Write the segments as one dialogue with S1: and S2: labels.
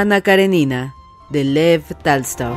S1: Ana Karenina, de Lev Talstov.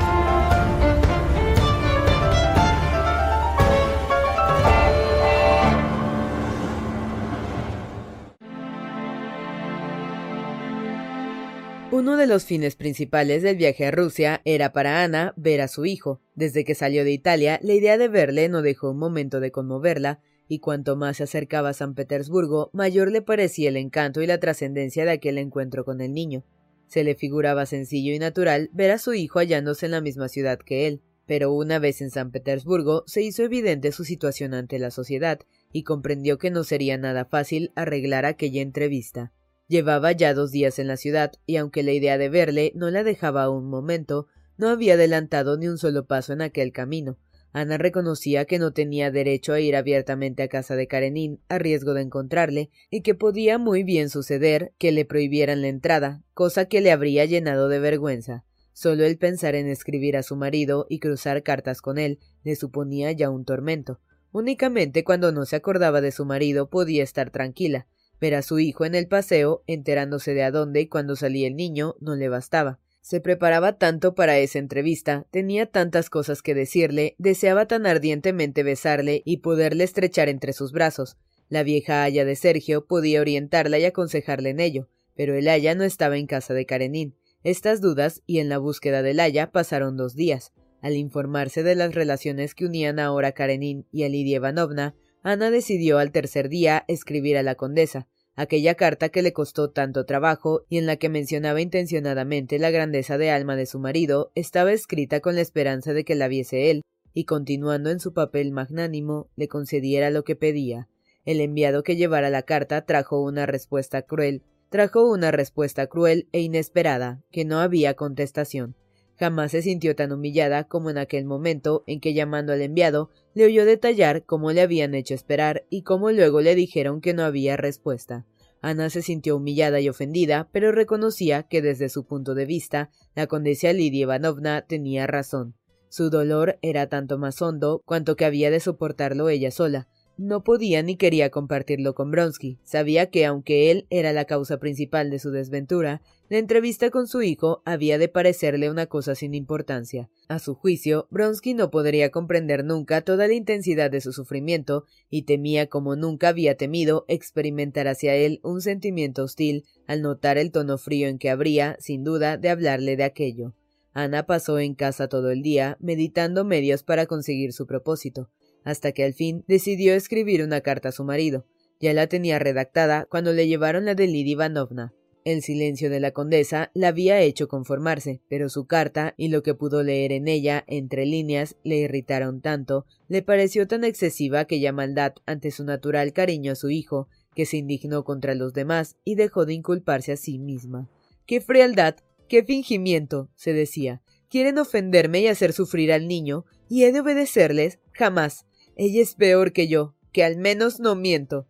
S1: Uno de los fines principales del viaje a Rusia era para Ana ver a su hijo. Desde que salió de Italia, la idea de verle no dejó un momento de conmoverla, y cuanto más se acercaba a San Petersburgo, mayor le parecía el encanto y la trascendencia de aquel encuentro con el niño. Se le figuraba sencillo y natural ver a su hijo hallándose en la misma ciudad que él, pero una vez en San Petersburgo se hizo evidente su situación ante la sociedad y comprendió que no sería nada fácil arreglar aquella entrevista. Llevaba ya dos días en la ciudad, y aunque la idea de verle no la dejaba un momento, no había adelantado ni un solo paso en aquel camino. Ana reconocía que no tenía derecho a ir abiertamente a casa de Karenin a riesgo de encontrarle, y que podía muy bien suceder que le prohibieran la entrada, cosa que le habría llenado de vergüenza. Solo el pensar en escribir a su marido y cruzar cartas con él le suponía ya un tormento. Únicamente cuando no se acordaba de su marido podía estar tranquila. Ver a su hijo en el paseo, enterándose de a dónde y cuándo salía el niño, no le bastaba. Se preparaba tanto para esa entrevista, tenía tantas cosas que decirle, deseaba tan ardientemente besarle y poderle estrechar entre sus brazos. La vieja haya de Sergio podía orientarla y aconsejarle en ello, pero el haya no estaba en casa de Karenin. Estas dudas y en la búsqueda del haya pasaron dos días. Al informarse de las relaciones que unían ahora a Karenin y a Lidia Ivanovna, Ana decidió al tercer día escribir a la condesa, aquella carta que le costó tanto trabajo y en la que mencionaba intencionadamente la grandeza de alma de su marido, estaba escrita con la esperanza de que la viese él, y continuando en su papel magnánimo, le concediera lo que pedía. El enviado que llevara la carta trajo una respuesta cruel, trajo una respuesta cruel e inesperada, que no había contestación. Jamás se sintió tan humillada como en aquel momento en que llamando al enviado le oyó detallar cómo le habían hecho esperar y cómo luego le dijeron que no había respuesta. Ana se sintió humillada y ofendida, pero reconocía que desde su punto de vista la condesa Lidia Ivanovna tenía razón. Su dolor era tanto más hondo cuanto que había de soportarlo ella sola, no podía ni quería compartirlo con Bronsky. Sabía que, aunque él era la causa principal de su desventura, la entrevista con su hijo había de parecerle una cosa sin importancia. A su juicio, Bronsky no podría comprender nunca toda la intensidad de su sufrimiento y temía como nunca había temido experimentar hacia él un sentimiento hostil al notar el tono frío en que habría, sin duda, de hablarle de aquello. Ana pasó en casa todo el día, meditando medios para conseguir su propósito hasta que al fin decidió escribir una carta a su marido. Ya la tenía redactada cuando le llevaron la de Lidia Ivanovna. El silencio de la condesa la había hecho conformarse, pero su carta y lo que pudo leer en ella entre líneas le irritaron tanto, le pareció tan excesiva aquella maldad ante su natural cariño a su hijo, que se indignó contra los demás y dejó de inculparse a sí misma. ¡Qué frialdad! ¡Qué fingimiento! se decía. Quieren ofenderme y hacer sufrir al niño, y he de obedecerles. Jamás. Ella es peor que yo, que al menos no miento.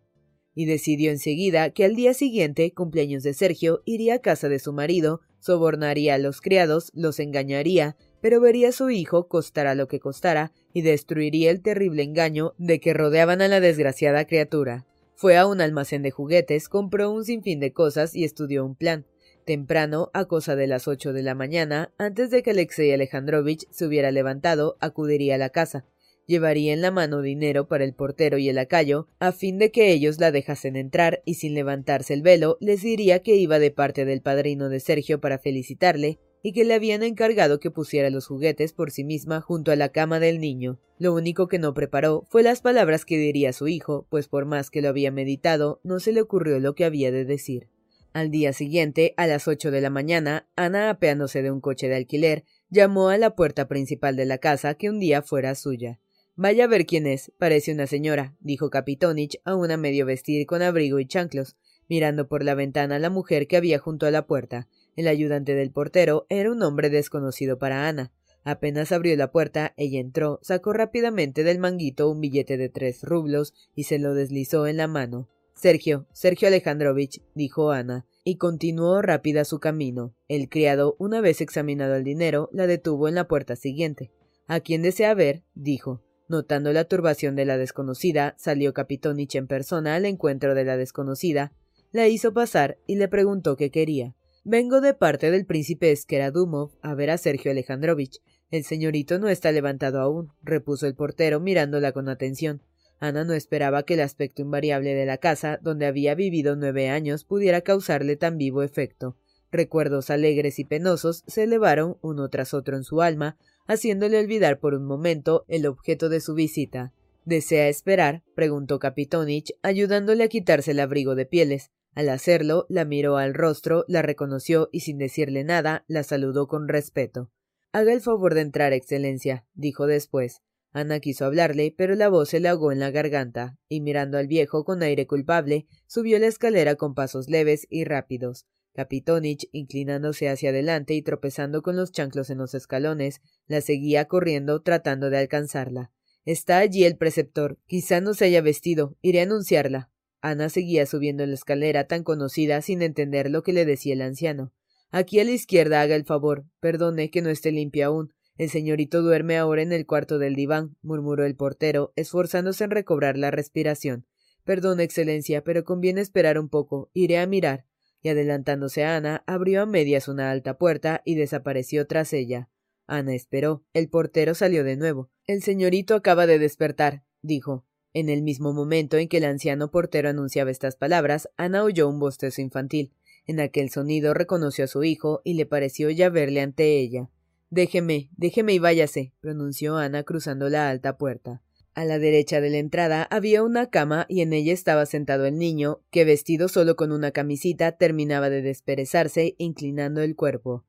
S1: Y decidió enseguida que al día siguiente, cumpleaños de Sergio, iría a casa de su marido, sobornaría a los criados, los engañaría, pero vería a su hijo, costara lo que costara, y destruiría el terrible engaño de que rodeaban a la desgraciada criatura. Fue a un almacén de juguetes, compró un sinfín de cosas y estudió un plan. Temprano, a cosa de las ocho de la mañana, antes de que Alexei Alejandrovich se hubiera levantado, acudiría a la casa. Llevaría en la mano dinero para el portero y el lacayo, a fin de que ellos la dejasen entrar, y sin levantarse el velo, les diría que iba de parte del padrino de Sergio para felicitarle, y que le habían encargado que pusiera los juguetes por sí misma junto a la cama del niño. Lo único que no preparó fue las palabras que diría su hijo, pues por más que lo había meditado, no se le ocurrió lo que había de decir. Al día siguiente, a las ocho de la mañana, Ana, apeándose de un coche de alquiler, llamó a la puerta principal de la casa que un día fuera suya. Vaya a ver quién es, parece una señora, dijo Kapitonich a una medio vestir con abrigo y chanclos, mirando por la ventana a la mujer que había junto a la puerta. El ayudante del portero era un hombre desconocido para Ana. Apenas abrió la puerta, ella entró, sacó rápidamente del manguito un billete de tres rublos y se lo deslizó en la mano. Sergio, Sergio Alejandrovich, dijo Ana, y continuó rápida su camino. El criado, una vez examinado el dinero, la detuvo en la puerta siguiente. ¿A quién desea ver? dijo. Notando la turbación de la desconocida, salió Kapitonich en persona al encuentro de la desconocida, la hizo pasar y le preguntó qué quería. Vengo de parte del príncipe Skeradumov a ver a Sergio Alejandrovich. El señorito no está levantado aún, repuso el portero mirándola con atención. Ana no esperaba que el aspecto invariable de la casa, donde había vivido nueve años, pudiera causarle tan vivo efecto. Recuerdos alegres y penosos se elevaron uno tras otro en su alma, haciéndole olvidar por un momento el objeto de su visita. ¿Desea esperar? preguntó Kapitonich, ayudándole a quitarse el abrigo de pieles. Al hacerlo, la miró al rostro, la reconoció y sin decirle nada, la saludó con respeto. Haga el favor de entrar, Excelencia, dijo después. Ana quiso hablarle, pero la voz se le ahogó en la garganta, y mirando al viejo con aire culpable, subió la escalera con pasos leves y rápidos. Kapitonich, inclinándose hacia adelante y tropezando con los chanclos en los escalones, la seguía corriendo tratando de alcanzarla. Está allí el preceptor. Quizá no se haya vestido. Iré a anunciarla. Ana seguía subiendo la escalera tan conocida sin entender lo que le decía el anciano. Aquí a la izquierda haga el favor. Perdone que no esté limpia aún. El señorito duerme ahora en el cuarto del diván, murmuró el portero, esforzándose en recobrar la respiración. Perdone, Excelencia, pero conviene esperar un poco. Iré a mirar y adelantándose a Ana, abrió a medias una alta puerta y desapareció tras ella. Ana esperó. El portero salió de nuevo. El señorito acaba de despertar, dijo. En el mismo momento en que el anciano portero anunciaba estas palabras, Ana oyó un bostezo infantil. En aquel sonido reconoció a su hijo y le pareció ya verle ante ella. Déjeme, déjeme y váyase, pronunció Ana cruzando la alta puerta. A la derecha de la entrada había una cama y en ella estaba sentado el niño, que vestido solo con una camisita terminaba de desperezarse, inclinando el cuerpo.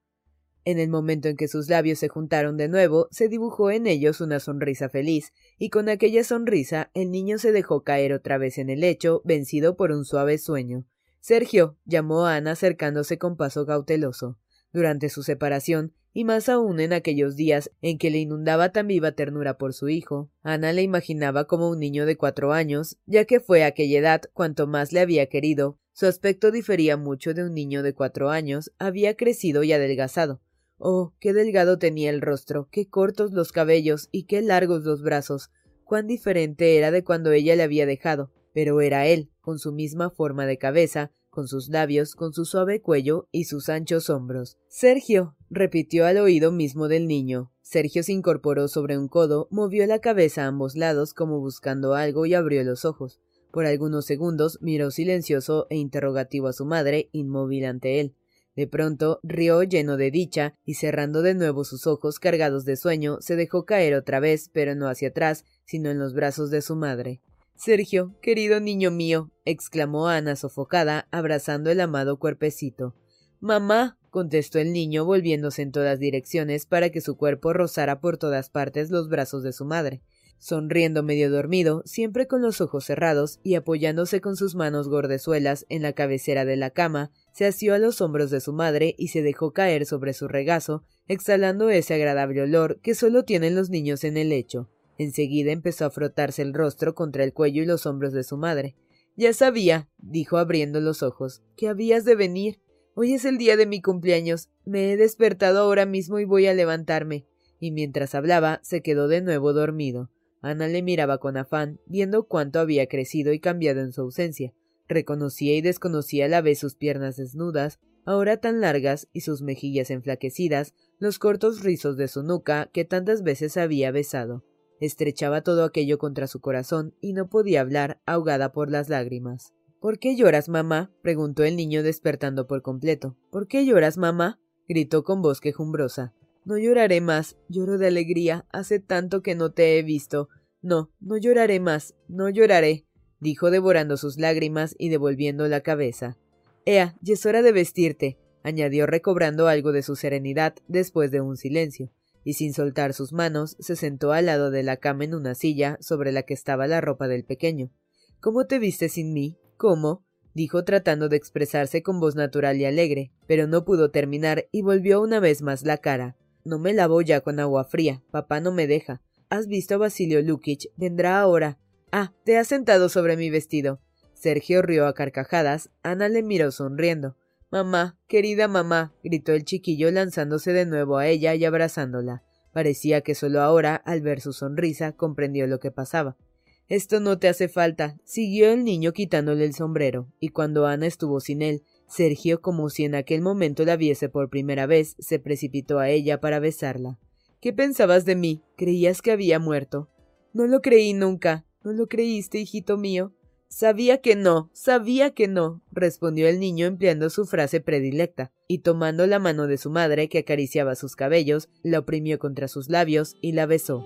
S1: En el momento en que sus labios se juntaron de nuevo, se dibujó en ellos una sonrisa feliz, y con aquella sonrisa el niño se dejó caer otra vez en el lecho, vencido por un suave sueño. Sergio, llamó a Ana acercándose con paso cauteloso. Durante su separación, y más aún en aquellos días en que le inundaba tan viva ternura por su hijo, Ana le imaginaba como un niño de cuatro años, ya que fue a aquella edad cuanto más le había querido. Su aspecto difería mucho de un niño de cuatro años, había crecido y adelgazado. Oh, qué delgado tenía el rostro, qué cortos los cabellos y qué largos los brazos. cuán diferente era de cuando ella le había dejado. Pero era él, con su misma forma de cabeza, con sus labios, con su suave cuello y sus anchos hombros. Sergio. repitió al oído mismo del niño. Sergio se incorporó sobre un codo, movió la cabeza a ambos lados como buscando algo y abrió los ojos. Por algunos segundos miró silencioso e interrogativo a su madre, inmóvil ante él. De pronto rió lleno de dicha, y cerrando de nuevo sus ojos cargados de sueño, se dejó caer otra vez, pero no hacia atrás, sino en los brazos de su madre. Sergio, querido niño mío, exclamó Ana sofocada, abrazando el amado cuerpecito. Mamá, contestó el niño, volviéndose en todas direcciones para que su cuerpo rozara por todas partes los brazos de su madre. sonriendo medio dormido, siempre con los ojos cerrados y apoyándose con sus manos gordezuelas en la cabecera de la cama, se asió a los hombros de su madre y se dejó caer sobre su regazo, exhalando ese agradable olor que solo tienen los niños en el lecho. Enseguida empezó a frotarse el rostro contra el cuello y los hombros de su madre. Ya sabía, dijo abriendo los ojos, que habías de venir. Hoy es el día de mi cumpleaños. Me he despertado ahora mismo y voy a levantarme. Y mientras hablaba, se quedó de nuevo dormido. Ana le miraba con afán, viendo cuánto había crecido y cambiado en su ausencia. Reconocía y desconocía a la vez sus piernas desnudas, ahora tan largas, y sus mejillas enflaquecidas, los cortos rizos de su nuca que tantas veces había besado. Estrechaba todo aquello contra su corazón y no podía hablar, ahogada por las lágrimas. ¿Por qué lloras, mamá? preguntó el niño despertando por completo. ¿Por qué lloras, mamá? gritó con voz quejumbrosa. No lloraré más, lloro de alegría, hace tanto que no te he visto. No, no lloraré más, no lloraré, dijo devorando sus lágrimas y devolviendo la cabeza. Ea, ya es hora de vestirte, añadió recobrando algo de su serenidad después de un silencio, y sin soltar sus manos se sentó al lado de la cama en una silla sobre la que estaba la ropa del pequeño. ¿Cómo te viste sin mí? ¿Cómo? dijo tratando de expresarse con voz natural y alegre, pero no pudo terminar y volvió una vez más la cara. No me lavo ya con agua fría. Papá no me deja. ¿Has visto a Basilio Lukic? Vendrá ahora. Ah, te has sentado sobre mi vestido. Sergio rió a carcajadas. Ana le miró sonriendo. Mamá, querida mamá, gritó el chiquillo lanzándose de nuevo a ella y abrazándola. Parecía que solo ahora, al ver su sonrisa, comprendió lo que pasaba. Esto no te hace falta, siguió el niño quitándole el sombrero, y cuando Ana estuvo sin él, Sergio, como si en aquel momento la viese por primera vez, se precipitó a ella para besarla. ¿Qué pensabas de mí? ¿Creías que había muerto? No lo creí nunca. ¿No lo creíste, hijito mío? Sabía que no, sabía que no, respondió el niño empleando su frase predilecta, y tomando la mano de su madre, que acariciaba sus cabellos, la oprimió contra sus labios y la besó.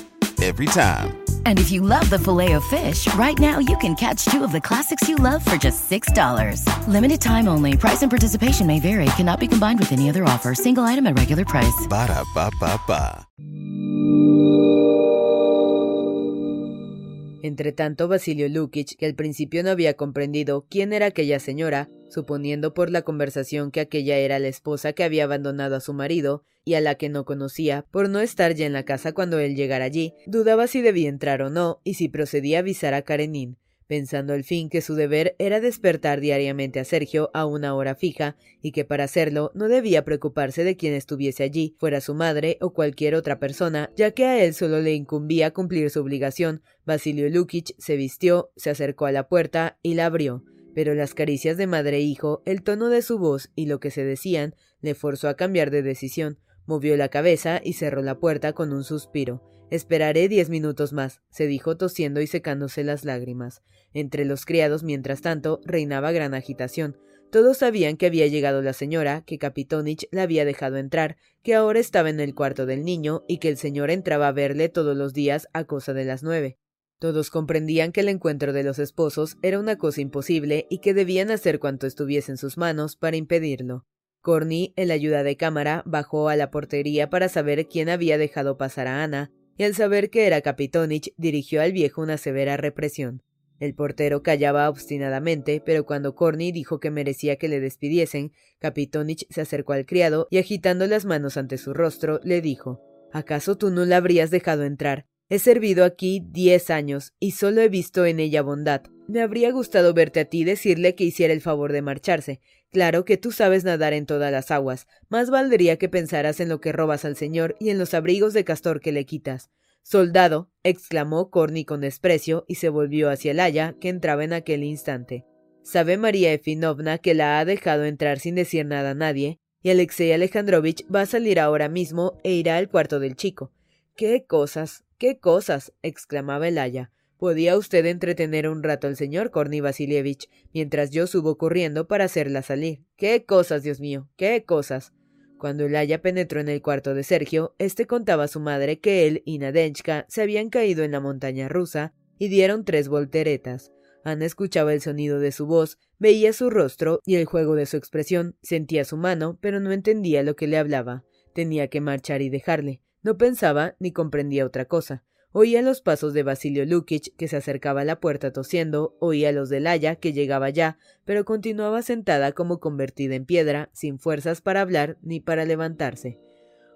S2: Every time.
S3: And if you love the filet of fish, right now you can catch two of the classics you love for just $6. Limited time only. Price and participation may vary. Cannot be combined with any other offer. Single item at regular price.
S2: Ba da ba ba ba.
S1: Entretanto, Basilio Lukic, que al principio no había comprendido quién era aquella señora, suponiendo por la conversación que aquella era la esposa que había abandonado a su marido y a la que no conocía, por no estar ya en la casa cuando él llegara allí, dudaba si debía entrar o no y si procedía a avisar a Karenin pensando al fin que su deber era despertar diariamente a Sergio a una hora fija y que para hacerlo no debía preocuparse de quien estuviese allí, fuera su madre o cualquier otra persona, ya que a él solo le incumbía cumplir su obligación. Basilio Lukic se vistió, se acercó a la puerta y la abrió. Pero las caricias de madre e hijo, el tono de su voz y lo que se decían le forzó a cambiar de decisión. Movió la cabeza y cerró la puerta con un suspiro. Esperaré diez minutos más, se dijo tosiendo y secándose las lágrimas. Entre los criados, mientras tanto, reinaba gran agitación. Todos sabían que había llegado la señora, que Kapitonich la había dejado entrar, que ahora estaba en el cuarto del niño y que el señor entraba a verle todos los días a cosa de las nueve. Todos comprendían que el encuentro de los esposos era una cosa imposible y que debían hacer cuanto estuviese en sus manos para impedirlo. Corny, el ayuda de cámara, bajó a la portería para saber quién había dejado pasar a Ana, y al saber que era Kapitonich dirigió al viejo una severa represión. El portero callaba obstinadamente, pero cuando Corny dijo que merecía que le despidiesen, Kapitonich se acercó al criado y agitando las manos ante su rostro, le dijo ¿Acaso tú no la habrías dejado entrar? He servido aquí diez años y solo he visto en ella bondad. Me habría gustado verte a ti decirle que hiciera el favor de marcharse. Claro que tú sabes nadar en todas las aguas. Más valdría que pensaras en lo que robas al señor y en los abrigos de castor que le quitas. Soldado, exclamó Corny con desprecio y se volvió hacia el haya, que entraba en aquel instante. Sabe María Efinovna que la ha dejado entrar sin decir nada a nadie, y Alexei Alejandrovich va a salir ahora mismo e irá al cuarto del chico. ¡Qué cosas! ¡Qué cosas! exclamaba el aya. Podía usted entretener un rato al señor Korny Vasilievich, mientras yo subo corriendo para hacerla salir. ¡Qué cosas, Dios mío! ¡Qué cosas! Cuando el aya penetró en el cuarto de Sergio, éste contaba a su madre que él y Nadenchka se habían caído en la montaña rusa y dieron tres volteretas. Ana escuchaba el sonido de su voz, veía su rostro y el juego de su expresión, sentía su mano, pero no entendía lo que le hablaba. Tenía que marchar y dejarle. No pensaba ni comprendía otra cosa. Oía los pasos de Basilio Lukic, que se acercaba a la puerta tosiendo, oía los de Laya, que llegaba ya, pero continuaba sentada como convertida en piedra, sin fuerzas para hablar ni para levantarse.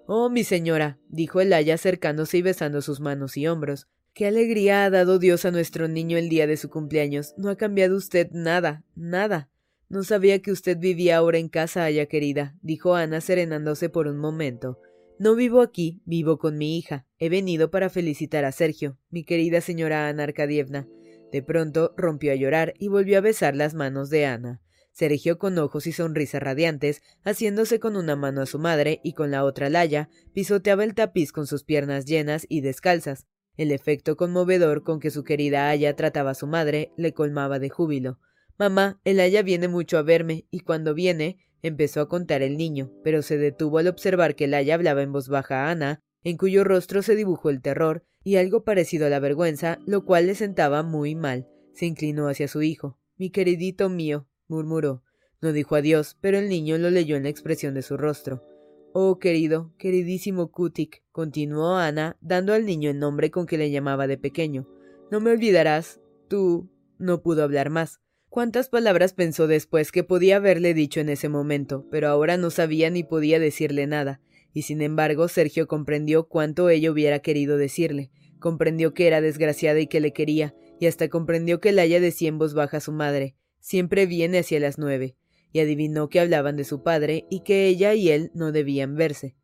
S1: Oh, mi señora, dijo el Aya acercándose y besando sus manos y hombros. Qué alegría ha dado Dios a nuestro niño el día de su cumpleaños. No ha cambiado usted nada, nada. No sabía que usted vivía ahora en casa, Aya querida, dijo Ana serenándose por un momento. No vivo aquí, vivo con mi hija. He venido para felicitar a Sergio, mi querida señora Ana Arkadievna. De pronto rompió a llorar y volvió a besar las manos de Ana. Sergio, con ojos y sonrisas radiantes, haciéndose con una mano a su madre y con la otra Laya, pisoteaba el tapiz con sus piernas llenas y descalzas. El efecto conmovedor con que su querida Aya trataba a su madre le colmaba de júbilo. Mamá, el Aya viene mucho a verme, y cuando viene, empezó a contar el niño, pero se detuvo al observar que el Aya hablaba en voz baja a Ana, en cuyo rostro se dibujó el terror y algo parecido a la vergüenza, lo cual le sentaba muy mal. Se inclinó hacia su hijo. Mi queridito mío, murmuró. No dijo adiós, pero el niño lo leyó en la expresión de su rostro. Oh, querido, queridísimo Kutik, continuó Ana, dando al niño el nombre con que le llamaba de pequeño. No me olvidarás. Tú. No pudo hablar más. Cuántas palabras pensó después que podía haberle dicho en ese momento, pero ahora no sabía ni podía decirle nada, y sin embargo Sergio comprendió cuánto ella hubiera querido decirle, comprendió que era desgraciada y que le quería, y hasta comprendió que Laia decía en voz baja a su madre, siempre viene hacia las nueve. Y adivinó que hablaban de su padre y que ella y él no debían verse.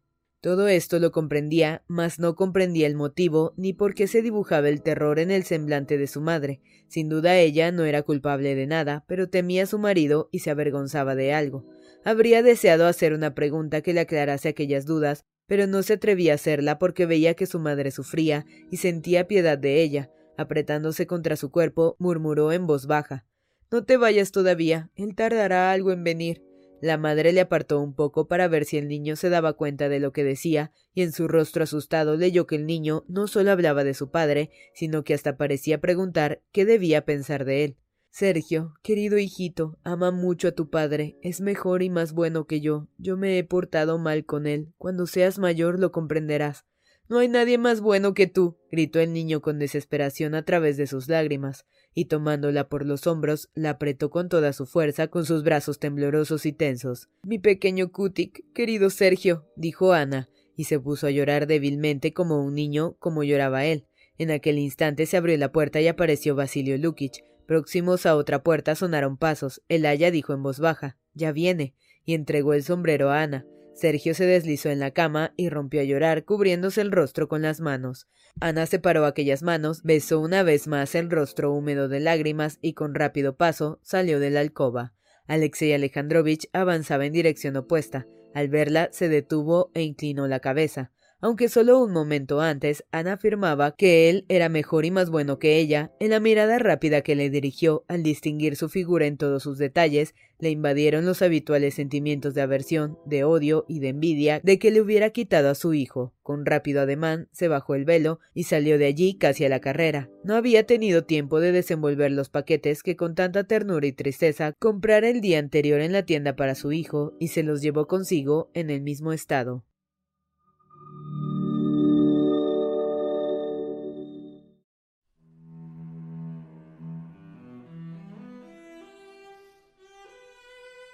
S1: Todo esto lo comprendía, mas no comprendía el motivo ni por qué se dibujaba el terror en el semblante de su madre. Sin duda ella no era culpable de nada, pero temía a su marido y se avergonzaba de algo. Habría deseado hacer una pregunta que le aclarase aquellas dudas, pero no se atrevía a hacerla porque veía que su madre sufría y sentía piedad de ella. Apretándose contra su cuerpo, murmuró en voz baja no te vayas todavía. Él tardará algo en venir. La madre le apartó un poco para ver si el niño se daba cuenta de lo que decía, y en su rostro asustado leyó que el niño no solo hablaba de su padre, sino que hasta parecía preguntar qué debía pensar de él. Sergio, querido hijito, ama mucho a tu padre, es mejor y más bueno que yo. Yo me he portado mal con él. Cuando seas mayor lo comprenderás. No hay nadie más bueno que tú, gritó el niño con desesperación a través de sus lágrimas y tomándola por los hombros, la apretó con toda su fuerza con sus brazos temblorosos y tensos. Mi pequeño Kutik, querido Sergio, dijo Ana, y se puso a llorar débilmente como un niño, como lloraba él. En aquel instante se abrió la puerta y apareció Basilio Lukich. Próximos a otra puerta sonaron pasos. El aya dijo en voz baja Ya viene. y entregó el sombrero a Ana. Sergio se deslizó en la cama y rompió a llorar, cubriéndose el rostro con las manos. Ana separó aquellas manos, besó una vez más el rostro húmedo de lágrimas y con rápido paso salió de la alcoba. Alexei Alejandrovich avanzaba en dirección opuesta. Al verla se detuvo e inclinó la cabeza aunque solo un momento antes Ana afirmaba que él era mejor y más bueno que ella, en la mirada rápida que le dirigió al distinguir su figura en todos sus detalles, le invadieron los habituales sentimientos de aversión, de odio y de envidia de que le hubiera quitado a su hijo. Con rápido ademán se bajó el velo y salió de allí casi a la carrera. No había tenido tiempo de desenvolver los paquetes que con tanta ternura y tristeza comprara el día anterior en la tienda para su hijo y se los llevó consigo en el mismo estado.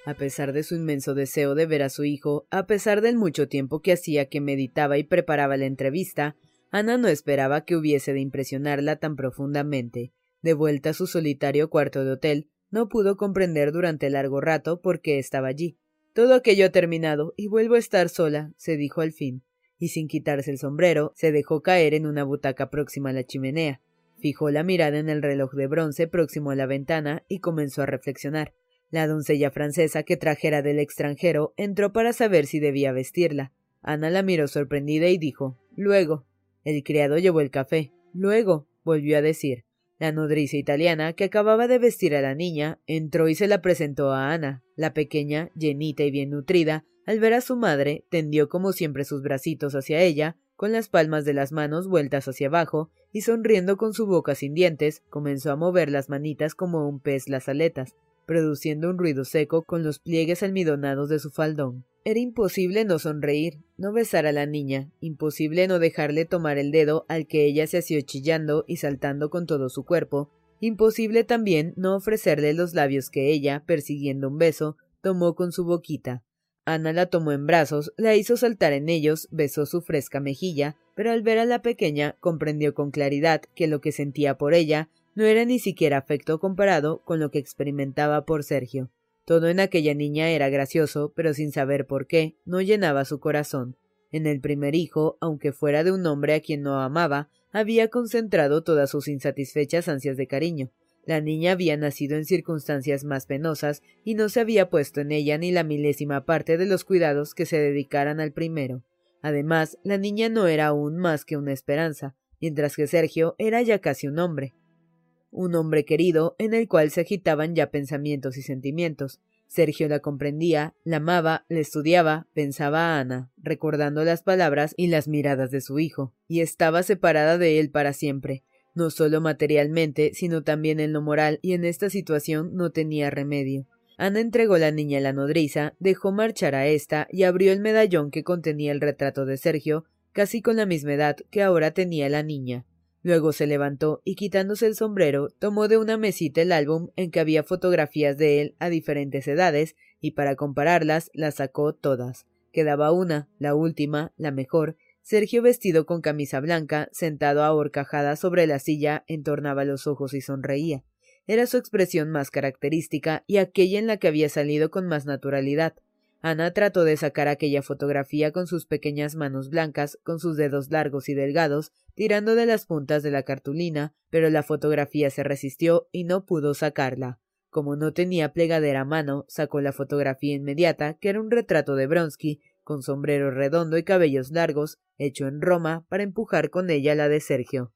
S1: A pesar de su inmenso deseo de ver a su hijo, a pesar del mucho tiempo que hacía que meditaba y preparaba la entrevista, Ana no esperaba que hubiese de impresionarla tan profundamente. De vuelta a su solitario cuarto de hotel, no pudo comprender durante largo rato por qué estaba allí. Todo aquello ha terminado y vuelvo a estar sola, se dijo al fin, y sin quitarse el sombrero, se dejó caer en una butaca próxima a la chimenea. Fijó la mirada en el reloj de bronce próximo a la ventana y comenzó a reflexionar. La doncella francesa que trajera del extranjero entró para saber si debía vestirla. Ana la miró sorprendida y dijo Luego. El criado llevó el café. Luego, volvió a decir. La nodriza italiana, que acababa de vestir a la niña, entró y se la presentó a Ana. La pequeña, llenita y bien nutrida, al ver a su madre, tendió como siempre sus bracitos hacia ella, con las palmas de las manos vueltas hacia abajo, y sonriendo con su boca sin dientes, comenzó a mover las manitas como un pez las aletas, produciendo un ruido seco con los pliegues almidonados de su faldón. Era imposible no sonreír, no besar a la niña, imposible no dejarle tomar el dedo al que ella se asió chillando y saltando con todo su cuerpo, imposible también no ofrecerle los labios que ella, persiguiendo un beso, tomó con su boquita. Ana la tomó en brazos, la hizo saltar en ellos, besó su fresca mejilla, pero al ver a la pequeña comprendió con claridad que lo que sentía por ella no era ni siquiera afecto comparado con lo que experimentaba por Sergio. Todo en aquella niña era gracioso, pero sin saber por qué, no llenaba su corazón. En el primer hijo, aunque fuera de un hombre a quien no amaba, había concentrado todas sus insatisfechas ansias de cariño. La niña había nacido en circunstancias más penosas y no se había puesto en ella ni la milésima parte de los cuidados que se dedicaran al primero. Además, la niña no era aún más que una esperanza, mientras que Sergio era ya casi un hombre un hombre querido en el cual se agitaban ya pensamientos y sentimientos. Sergio la comprendía, la amaba, le estudiaba, pensaba a Ana, recordando las palabras y las miradas de su hijo, y estaba separada de él para siempre, no solo materialmente, sino también en lo moral, y en esta situación no tenía remedio. Ana entregó la niña a la nodriza, dejó marchar a ésta y abrió el medallón que contenía el retrato de Sergio, casi con la misma edad que ahora tenía la niña. Luego se levantó y quitándose el sombrero, tomó de una mesita el álbum en que había fotografías de él a diferentes edades y para compararlas las sacó todas. Quedaba una, la última, la mejor. Sergio vestido con camisa blanca, sentado a horcajada sobre la silla, entornaba los ojos y sonreía. Era su expresión más característica y aquella en la que había salido con más naturalidad. Ana trató de sacar aquella fotografía con sus pequeñas manos blancas, con sus dedos largos y delgados, tirando de las puntas de la cartulina, pero la fotografía se resistió y no pudo sacarla. Como no tenía plegadera a mano, sacó la fotografía inmediata, que era un retrato de Bronsky, con sombrero redondo y cabellos largos, hecho en Roma, para empujar con ella la de Sergio.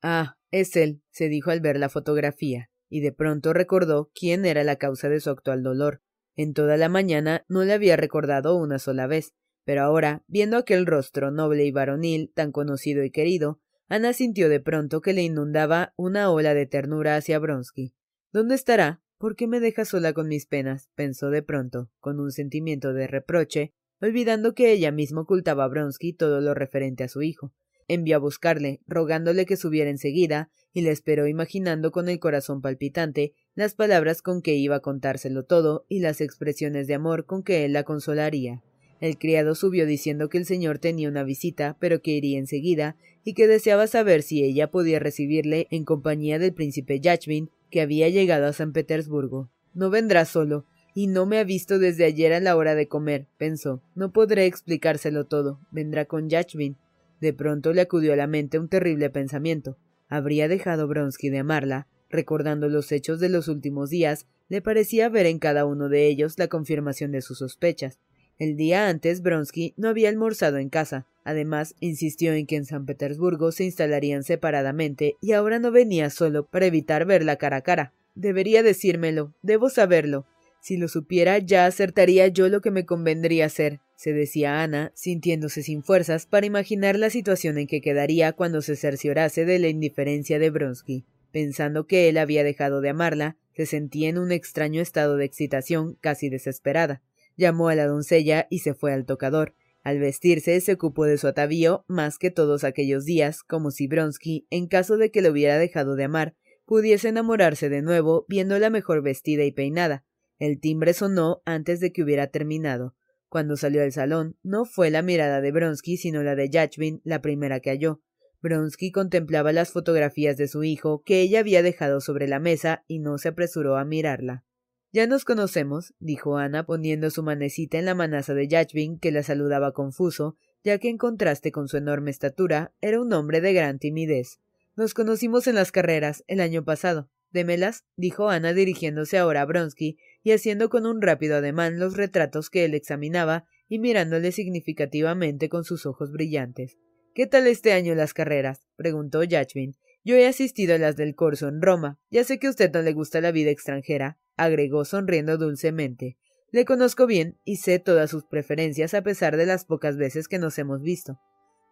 S1: Ah, es él, se dijo al ver la fotografía, y de pronto recordó quién era la causa de su actual dolor. En toda la mañana no le había recordado una sola vez, pero ahora, viendo aquel rostro noble y varonil, tan conocido y querido, Ana sintió de pronto que le inundaba una ola de ternura hacia Bronsky. ¿Dónde estará? ¿Por qué me deja sola con mis penas? pensó de pronto, con un sentimiento de reproche, olvidando que ella misma ocultaba a Bronsky todo lo referente a su hijo. Envió a buscarle, rogándole que subiera enseguida, y le esperó imaginando con el corazón palpitante las palabras con que iba a contárselo todo y las expresiones de amor con que él la consolaría. El criado subió diciendo que el señor tenía una visita, pero que iría enseguida, y que deseaba saber si ella podía recibirle en compañía del príncipe Yachvin, que había llegado a San Petersburgo. No vendrá solo, y no me ha visto desde ayer a la hora de comer, pensó. No podré explicárselo todo. Vendrá con Yachvin. De pronto le acudió a la mente un terrible pensamiento. Habría dejado Bronsky de amarla, Recordando los hechos de los últimos días, le parecía ver en cada uno de ellos la confirmación de sus sospechas. El día antes Bronsky no había almorzado en casa. Además, insistió en que en San Petersburgo se instalarían separadamente y ahora no venía solo para evitar verla cara a cara. Debería decírmelo, debo saberlo. Si lo supiera ya acertaría yo lo que me convendría hacer, se decía Ana, sintiéndose sin fuerzas para imaginar la situación en que quedaría cuando se cerciorase de la indiferencia de Bronsky. Pensando que él había dejado de amarla, se sentía en un extraño estado de excitación casi desesperada. Llamó a la doncella y se fue al tocador. Al vestirse se ocupó de su atavío más que todos aquellos días, como si Bronsky, en caso de que le hubiera dejado de amar, pudiese enamorarse de nuevo viéndola mejor vestida y peinada. El timbre sonó antes de que hubiera terminado. Cuando salió del salón, no fue la mirada de Bronsky sino la de Yachvin la primera que halló. Bronsky contemplaba las fotografías de su hijo que ella había dejado sobre la mesa y no se apresuró a mirarla. Ya nos conocemos, dijo Ana poniendo su manecita en la manaza de Yachvin, que la saludaba confuso, ya que en contraste con su enorme estatura, era un hombre de gran timidez. Nos conocimos en las carreras, el año pasado. Démelas, dijo Ana dirigiéndose ahora a Bronsky y haciendo con un rápido ademán los retratos que él examinaba y mirándole significativamente con sus ojos brillantes. ¿Qué tal este año las carreras? preguntó Yachvin. Yo he asistido a las del corso en Roma. Ya sé que a usted no le gusta la vida extranjera, agregó sonriendo dulcemente. Le conozco bien y sé todas sus preferencias a pesar de las pocas veces que nos hemos visto.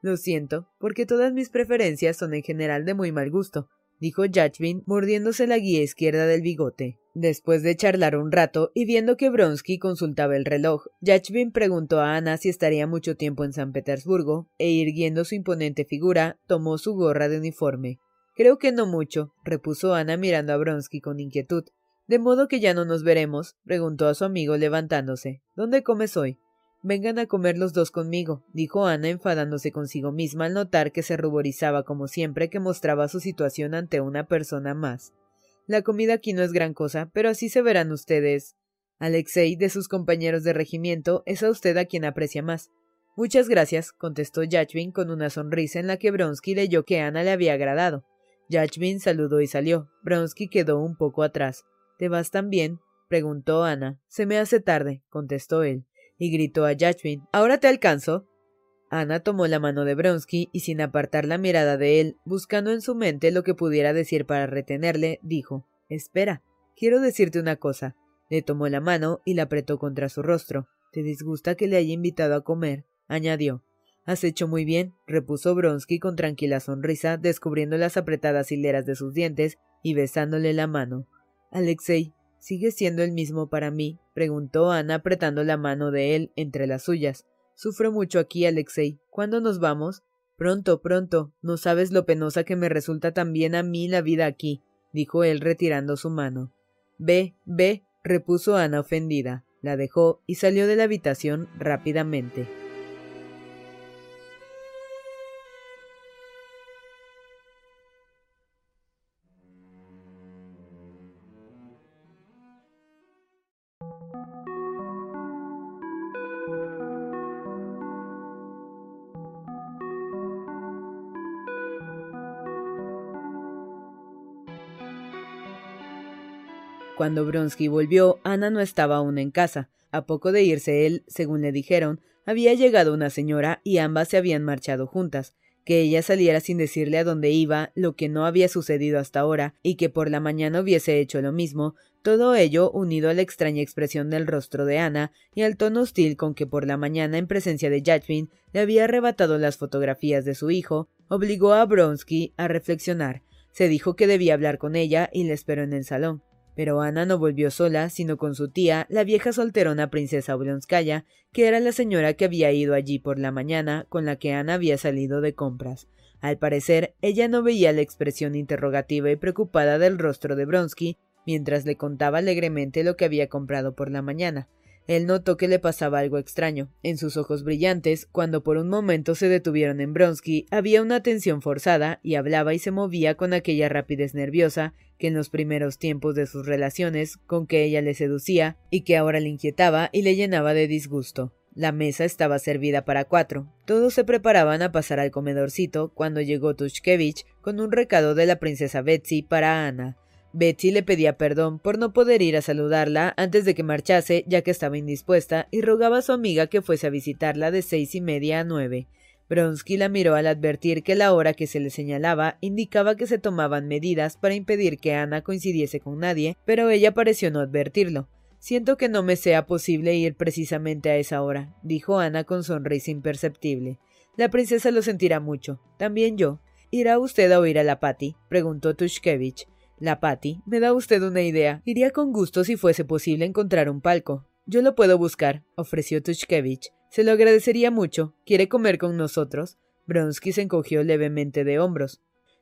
S1: Lo siento, porque todas mis preferencias son en general de muy mal gusto, dijo Yachvin, mordiéndose la guía izquierda del bigote. Después de charlar un rato y viendo que Bronsky consultaba el reloj, Yachvin preguntó a Ana si estaría mucho tiempo en San Petersburgo, e irguiendo su imponente figura, tomó su gorra de uniforme. Creo que no mucho, repuso Ana mirando a Bronsky con inquietud. De modo que ya no nos veremos, preguntó a su amigo levantándose. ¿Dónde comes hoy? Vengan a comer los dos conmigo, dijo Ana enfadándose consigo misma al notar que se ruborizaba como siempre que mostraba su situación ante una persona más. La comida aquí no es gran cosa, pero así se verán ustedes. Alexei, de sus compañeros de regimiento, es a usted a quien aprecia más. Muchas gracias, contestó Yachvin con una sonrisa en la que Bronsky leyó que Ana le había agradado. Yachvin saludó y salió. Bronsky quedó un poco atrás. ¿Te vas también? preguntó Ana. Se me hace tarde, contestó él y gritó a Yachvin Ahora te alcanzo. Ana tomó la mano de Bronsky y sin apartar la mirada de él, buscando en su mente lo que pudiera decir para retenerle, dijo Espera, quiero decirte una cosa. Le tomó la mano y la apretó contra su rostro. ¿Te disgusta que le haya invitado a comer? añadió. Has hecho muy bien, repuso Bronsky con tranquila sonrisa, descubriendo las apretadas hileras de sus dientes y besándole la mano. Alexei, ¿Sigue siendo el mismo para mí? preguntó Ana apretando la mano de él entre las suyas. Sufro mucho aquí, Alexei. ¿Cuándo nos vamos? Pronto, pronto. No sabes lo penosa que me resulta también a mí la vida aquí, dijo él retirando su mano. Ve, ve, repuso Ana ofendida. La dejó y salió de la habitación rápidamente. Cuando Bronsky volvió, Ana no estaba aún en casa. A poco de irse él, según le dijeron, había llegado una señora y ambas se habían marchado juntas. Que ella saliera sin decirle a dónde iba, lo que no había sucedido hasta ahora, y que por la mañana hubiese hecho lo mismo, todo ello unido a la extraña expresión del rostro de Ana y al tono hostil con que por la mañana en presencia de Yachvin le había arrebatado las fotografías de su hijo, obligó a Bronsky a reflexionar. Se dijo que debía hablar con ella y le esperó en el salón. Pero Ana no volvió sola, sino con su tía, la vieja solterona princesa Oblonskaya, que era la señora que había ido allí por la mañana, con la que Ana había salido de compras. Al parecer, ella no veía la expresión interrogativa y preocupada del rostro de Bronsky, mientras le contaba alegremente lo que había comprado por la mañana. Él notó que le pasaba algo extraño. En sus ojos brillantes, cuando por un momento se detuvieron en Bronsky, había una tensión forzada y hablaba y se movía con aquella rapidez nerviosa que en los primeros tiempos de sus relaciones con que ella le seducía y que ahora le inquietaba y le llenaba de disgusto. La mesa estaba servida para cuatro. Todos se preparaban a pasar al comedorcito cuando llegó Tushkevich con un recado de la princesa Betsy para Ana. Betsy le pedía perdón por no poder ir a saludarla antes de que marchase, ya que estaba indispuesta, y rogaba a su amiga que fuese a visitarla de seis y media a nueve. Bronsky la miró al advertir que la hora que se le señalaba indicaba que se tomaban medidas para impedir que Ana coincidiese con nadie, pero ella pareció no advertirlo. Siento que no me sea posible ir precisamente a esa hora, dijo Ana con sonrisa imperceptible. La princesa lo sentirá mucho. También yo. ¿Irá usted a oír a la Patty? preguntó Tushkevich. La Patty, me da usted una idea. Iría con gusto si fuese posible encontrar un palco. Yo lo puedo buscar, ofreció Tushkevich. Se lo agradecería mucho. ¿Quiere comer con nosotros? Bronsky se encogió levemente de hombros.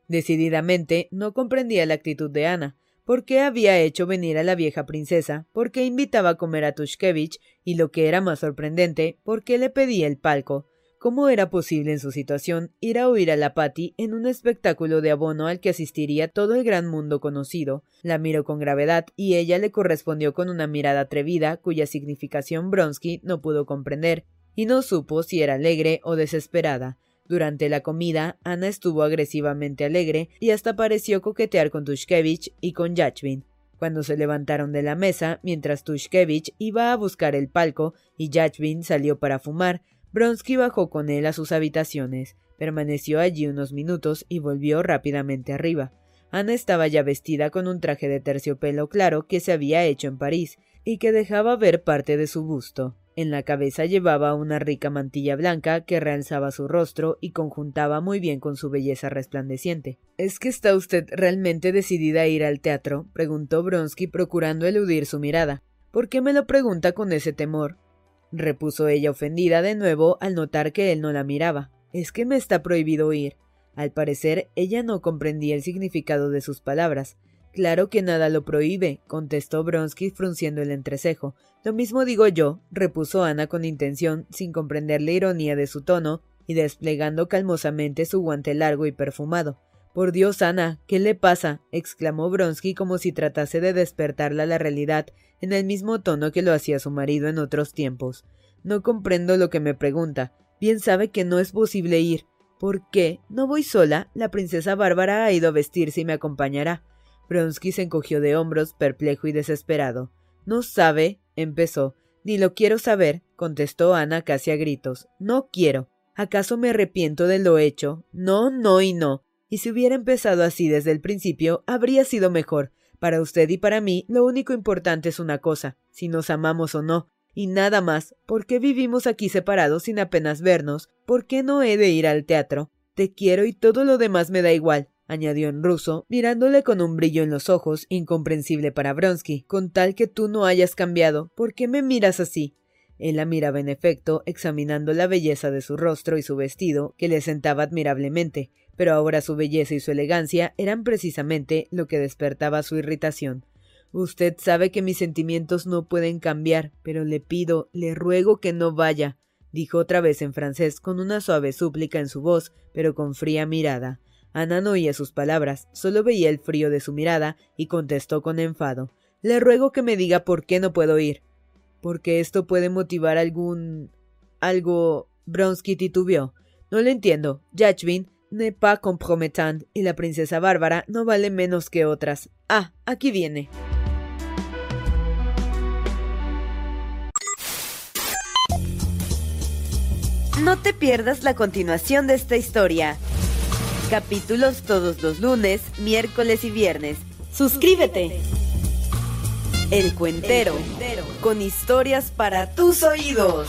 S1: Decididamente no comprendía la actitud de Ana. ¿Por qué había hecho venir a la vieja princesa? ¿Por qué invitaba a comer a Tushkevich? Y lo que era más sorprendente, ¿por qué le pedía el palco? ¿Cómo era posible en su situación ir a oír a la Patty en un espectáculo de abono al que asistiría todo el gran mundo conocido? La miró con gravedad y ella le correspondió con una mirada atrevida cuya significación Bronsky no pudo comprender y no supo si era alegre o desesperada. Durante la comida, Ana estuvo agresivamente alegre y hasta pareció coquetear con Tushkevich y con Yachvin. Cuando se levantaron de la mesa, mientras Tushkevich iba a buscar el palco y Yachvin salió para fumar, Bronsky bajó con él a sus habitaciones, permaneció allí unos minutos y volvió rápidamente arriba. Ana estaba ya vestida con un traje de terciopelo claro que se había hecho en París y que dejaba ver parte de su busto. En la cabeza llevaba una rica mantilla blanca que realzaba su rostro y conjuntaba muy bien con su belleza resplandeciente. ¿Es que está usted realmente decidida a ir al teatro? preguntó Bronsky procurando eludir su mirada. ¿Por qué me lo pregunta con ese temor? Repuso ella ofendida de nuevo al notar que él no la miraba. Es que me está prohibido ir. Al parecer ella no comprendía el significado de sus palabras. Claro que nada lo prohíbe, contestó Bronsky frunciendo el entrecejo. Lo mismo digo yo, repuso Ana con intención, sin comprender la ironía de su tono, y desplegando calmosamente su guante largo y perfumado. Por Dios, Ana, ¿qué le pasa? exclamó Bronsky como si tratase de despertarla a la realidad, en el mismo tono que lo hacía su marido en otros tiempos. No comprendo lo que me pregunta. Bien sabe que no es posible ir. ¿Por qué? No voy sola. La princesa Bárbara ha ido a vestirse y me acompañará. Bronsky se encogió de hombros, perplejo y desesperado. No sabe, empezó. Ni lo quiero saber, contestó Ana casi a gritos. No quiero. ¿Acaso me arrepiento de lo hecho? No, no y no. Y si hubiera empezado así desde el principio, habría sido mejor. Para usted y para mí, lo único importante es una cosa, si nos amamos o no, y nada más. ¿Por qué vivimos aquí separados sin apenas vernos? ¿Por qué no he de ir al teatro? Te quiero y todo lo demás me da igual añadió en ruso, mirándole con un brillo en los ojos, incomprensible para Bronsky, con tal que tú no hayas cambiado, ¿por qué me miras así? Él la miraba en efecto, examinando la belleza de su rostro y su vestido, que le sentaba admirablemente, pero ahora su belleza y su elegancia eran precisamente lo que despertaba su irritación. Usted sabe que mis sentimientos no pueden cambiar, pero le pido, le ruego que no vaya, dijo otra vez en francés con una suave súplica en su voz, pero con fría mirada. Ana no oía sus palabras, solo veía el frío de su mirada y contestó con enfado. Le ruego que me diga por qué no puedo ir. Porque esto puede motivar algún. algo. Bronsky titubeó. No lo entiendo. Yachvin n'est pas compromettant y la princesa Bárbara no vale menos que otras. Ah, aquí viene.
S4: No te pierdas la continuación de esta historia. Capítulos todos los lunes, miércoles y viernes. Suscríbete. El Cuentero, con historias para tus oídos.